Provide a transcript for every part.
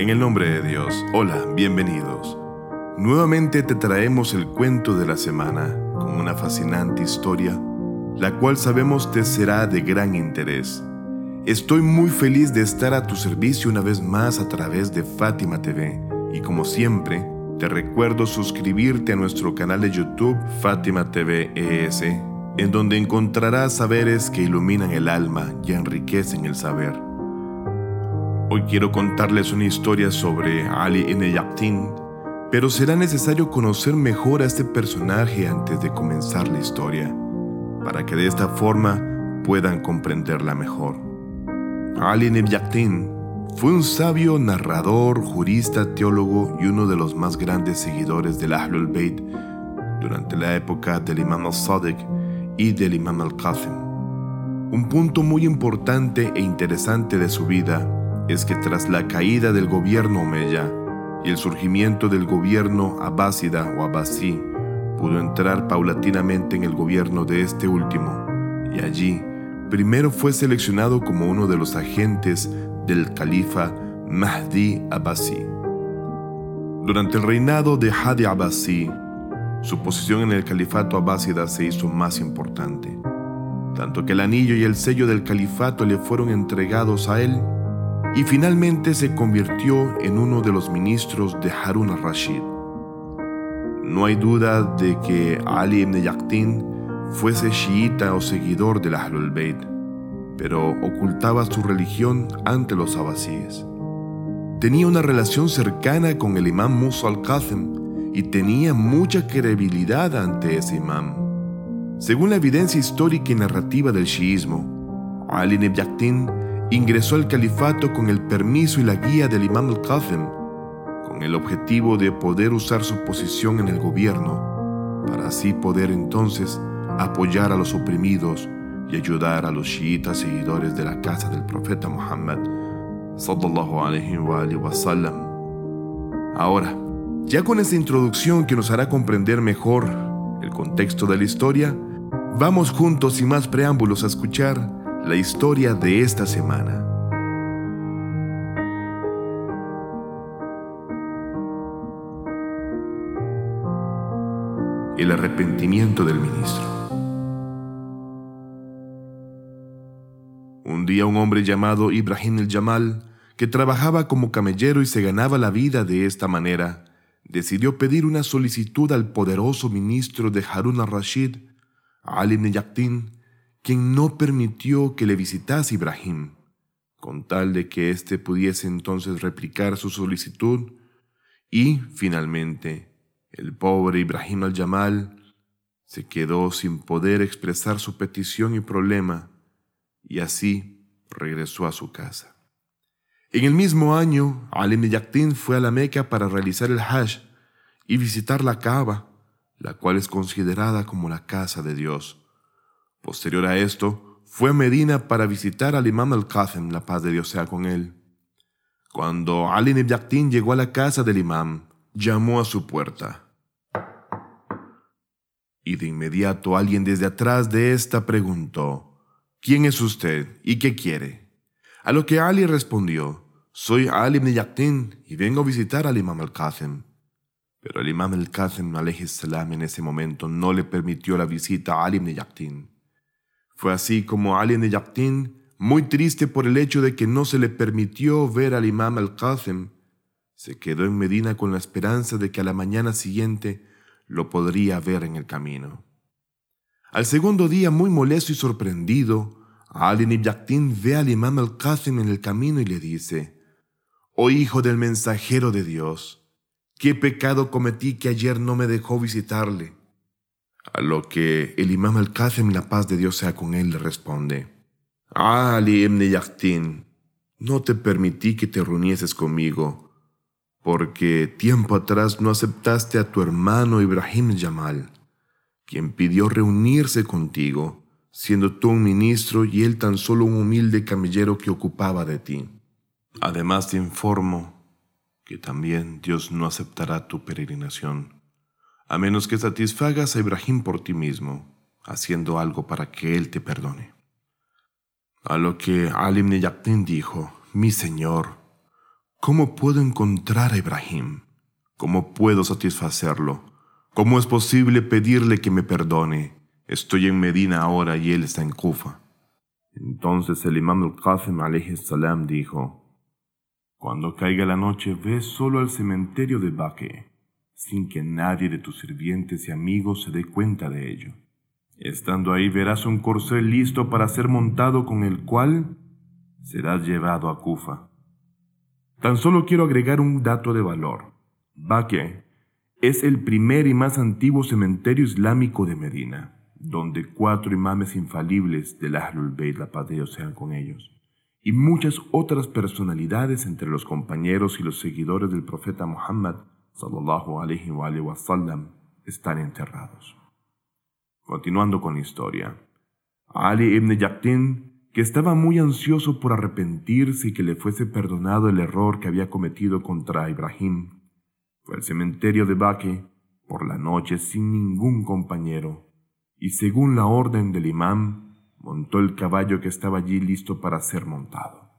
En el nombre de Dios, hola, bienvenidos. Nuevamente te traemos el cuento de la semana con una fascinante historia, la cual sabemos te será de gran interés. Estoy muy feliz de estar a tu servicio una vez más a través de Fátima TV y como siempre, te recuerdo suscribirte a nuestro canal de YouTube Fátima TV ES, en donde encontrarás saberes que iluminan el alma y enriquecen el saber. Hoy quiero contarles una historia sobre Ali ibn Yaqtin, pero será necesario conocer mejor a este personaje antes de comenzar la historia, para que de esta forma puedan comprenderla mejor. Ali ibn Yaqtin fue un sabio narrador, jurista, teólogo y uno de los más grandes seguidores del Ahlul Bayt durante la época del Imam al-Sadiq y del Imam al-Qasim. Un punto muy importante e interesante de su vida es que tras la caída del gobierno Omeya y el surgimiento del gobierno Abbásida o Abbasí, pudo entrar paulatinamente en el gobierno de este último, y allí primero fue seleccionado como uno de los agentes del califa Mahdi Abbasi. Durante el reinado de Hadi Abbasi, su posición en el califato abbásida se hizo más importante, tanto que el anillo y el sello del califato le fueron entregados a él y finalmente se convirtió en uno de los ministros de Harun al-Rashid. No hay duda de que Ali ibn Yaqtin fuese chiita o seguidor del Ahlul Bayt, pero ocultaba su religión ante los abasíes. Tenía una relación cercana con el imam Musa al-Qasim y tenía mucha credibilidad ante ese imam. Según la evidencia histórica y narrativa del chiismo, Ali ibn Yaqtin ingresó al califato con el permiso y la guía del imam al-Qasim, con el objetivo de poder usar su posición en el gobierno, para así poder entonces apoyar a los oprimidos y ayudar a los chiitas seguidores de la casa del profeta Muhammad alaihi wa. Ahora, ya con esta introducción que nos hará comprender mejor el contexto de la historia, vamos juntos sin más preámbulos a escuchar la historia de esta semana. El arrepentimiento del ministro. Un día un hombre llamado Ibrahim el Yamal, que trabajaba como camellero y se ganaba la vida de esta manera, decidió pedir una solicitud al poderoso ministro de Harun al-Rashid, Ali ibn quien no permitió que le visitase Ibrahim, con tal de que éste pudiese entonces replicar su solicitud, y, finalmente, el pobre Ibrahim al-Yamal se quedó sin poder expresar su petición y problema, y así regresó a su casa. En el mismo año, Ali ibn fue a la Meca para realizar el Hajj y visitar la Kaaba, la cual es considerada como la casa de Dios. Posterior a esto, fue a Medina para visitar al imam al-Qasim, la paz de Dios sea con él. Cuando Ali ibn llegó a la casa del imam, llamó a su puerta. Y de inmediato alguien desde atrás de ésta preguntó, ¿Quién es usted y qué quiere? A lo que Ali respondió, soy Ali ibn Yaqtin y vengo a visitar al imam al-Qasim. Pero el imam al-Qasim en ese momento no le permitió la visita a Ali ibn Yaqtin. Fue así como Ali ibn Yaqtin, muy triste por el hecho de que no se le permitió ver al imam al-Qasim, se quedó en Medina con la esperanza de que a la mañana siguiente lo podría ver en el camino. Al segundo día, muy molesto y sorprendido, Ali ibn Yaqtin ve al imam al-Qasim en el camino y le dice, Oh hijo del mensajero de Dios, ¿qué pecado cometí que ayer no me dejó visitarle? A lo que el imam al-Qasim, la paz de Dios sea con él, le responde, Ali ibn Yaqtin, no te permití que te reunieses conmigo, porque tiempo atrás no aceptaste a tu hermano Ibrahim Yamal, quien pidió reunirse contigo, siendo tú un ministro y él tan solo un humilde camellero que ocupaba de ti. Además te informo que también Dios no aceptará tu peregrinación a menos que satisfagas a Ibrahim por ti mismo, haciendo algo para que él te perdone. A lo que Ali ibn dijo, mi señor, ¿Cómo puedo encontrar a Ibrahim? ¿Cómo puedo satisfacerlo? ¿Cómo es posible pedirle que me perdone? Estoy en Medina ahora y él está en Kufa. Entonces el imam al-Qasim salam dijo, Cuando caiga la noche ve solo al cementerio de Baqi, sin que nadie de tus sirvientes y amigos se dé cuenta de ello. Estando ahí verás un corcel listo para ser montado con el cual serás llevado a Kufa. Tan solo quiero agregar un dato de valor. Baqi es el primer y más antiguo cementerio islámico de Medina, donde cuatro imames infalibles del Ahlul Bayt, la paz sean con ellos, y muchas otras personalidades entre los compañeros y los seguidores del profeta Muhammad sallallahu están enterrados. Continuando con la historia, Ali ibn Yaqtin, que estaba muy ansioso por arrepentirse y que le fuese perdonado el error que había cometido contra Ibrahim, fue al cementerio de Baqi por la noche sin ningún compañero, y según la orden del imán, montó el caballo que estaba allí listo para ser montado.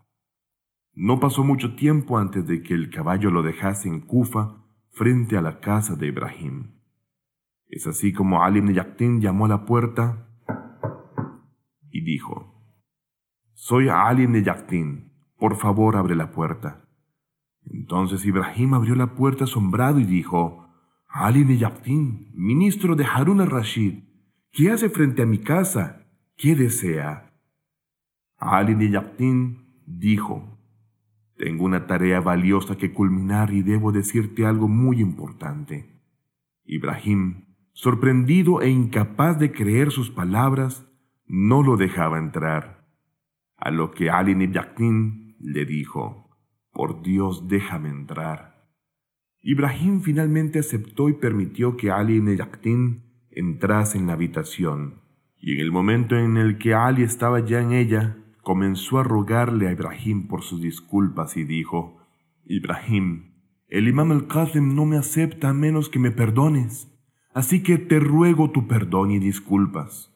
No pasó mucho tiempo antes de que el caballo lo dejase en Kufa frente a la casa de Ibrahim. Es así como Ali ibn llamó a la puerta y dijo, Soy Ali ibn por favor abre la puerta. Entonces Ibrahim abrió la puerta asombrado y dijo, Ali ibn ministro de Harun al-Rashid, ¿qué hace frente a mi casa? ¿Qué desea? Ali ibn dijo, tengo una tarea valiosa que culminar y debo decirte algo muy importante. Ibrahim, sorprendido e incapaz de creer sus palabras, no lo dejaba entrar. A lo que Ali ibn le dijo, por Dios, déjame entrar. Ibrahim finalmente aceptó y permitió que Ali ibn entrase en la habitación, y en el momento en el que Ali estaba ya en ella, comenzó a rogarle a Ibrahim por sus disculpas y dijo, Ibrahim, el imam al-Qasim no me acepta a menos que me perdones, así que te ruego tu perdón y disculpas.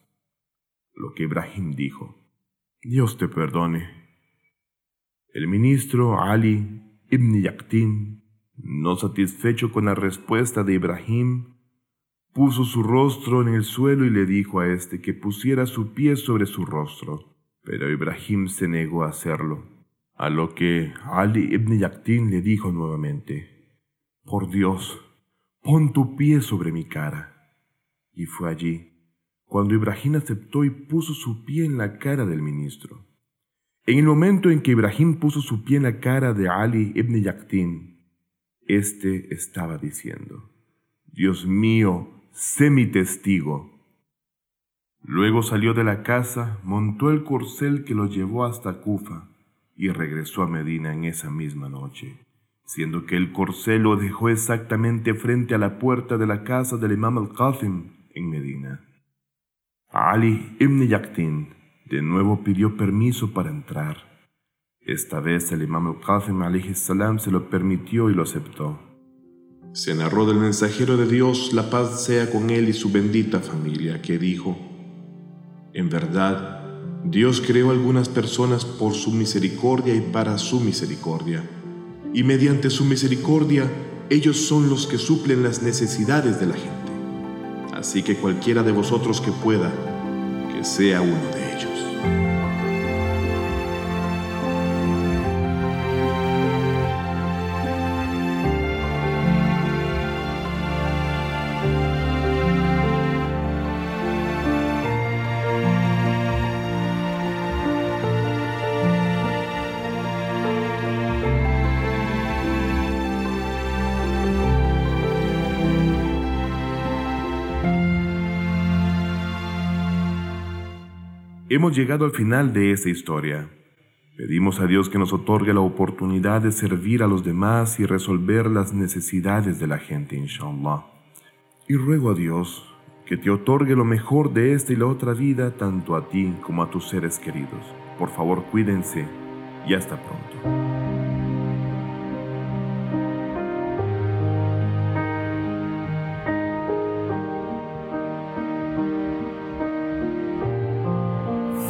Lo que Ibrahim dijo, Dios te perdone, el ministro Ali ibn Yaqtin, no satisfecho con la respuesta de Ibrahim, puso su rostro en el suelo y le dijo a éste que pusiera su pie sobre su rostro, pero Ibrahim se negó a hacerlo, a lo que Ali ibn Yaqtin le dijo nuevamente, Por Dios, pon tu pie sobre mi cara. Y fue allí, cuando Ibrahim aceptó y puso su pie en la cara del ministro. En el momento en que Ibrahim puso su pie en la cara de Ali ibn Yaqtin, éste estaba diciendo, Dios mío, sé mi testigo. Luego salió de la casa, montó el corcel que lo llevó hasta Kufa y regresó a Medina en esa misma noche, siendo que el corcel lo dejó exactamente frente a la puerta de la casa del imam al-Qasim en Medina. Ali ibn Yaqtin de nuevo pidió permiso para entrar. Esta vez el imam al-Qasim salam se lo permitió y lo aceptó. Se narró del mensajero de Dios, la paz sea con él y su bendita familia, que dijo, En verdad, Dios creó algunas personas por su misericordia y para su misericordia, y mediante su misericordia ellos son los que suplen las necesidades de la gente. Así que cualquiera de vosotros que pueda, que sea uno de ellos. Hemos llegado al final de esta historia. Pedimos a Dios que nos otorgue la oportunidad de servir a los demás y resolver las necesidades de la gente, inshallah. Y ruego a Dios que te otorgue lo mejor de esta y la otra vida tanto a ti como a tus seres queridos. Por favor, cuídense y hasta pronto.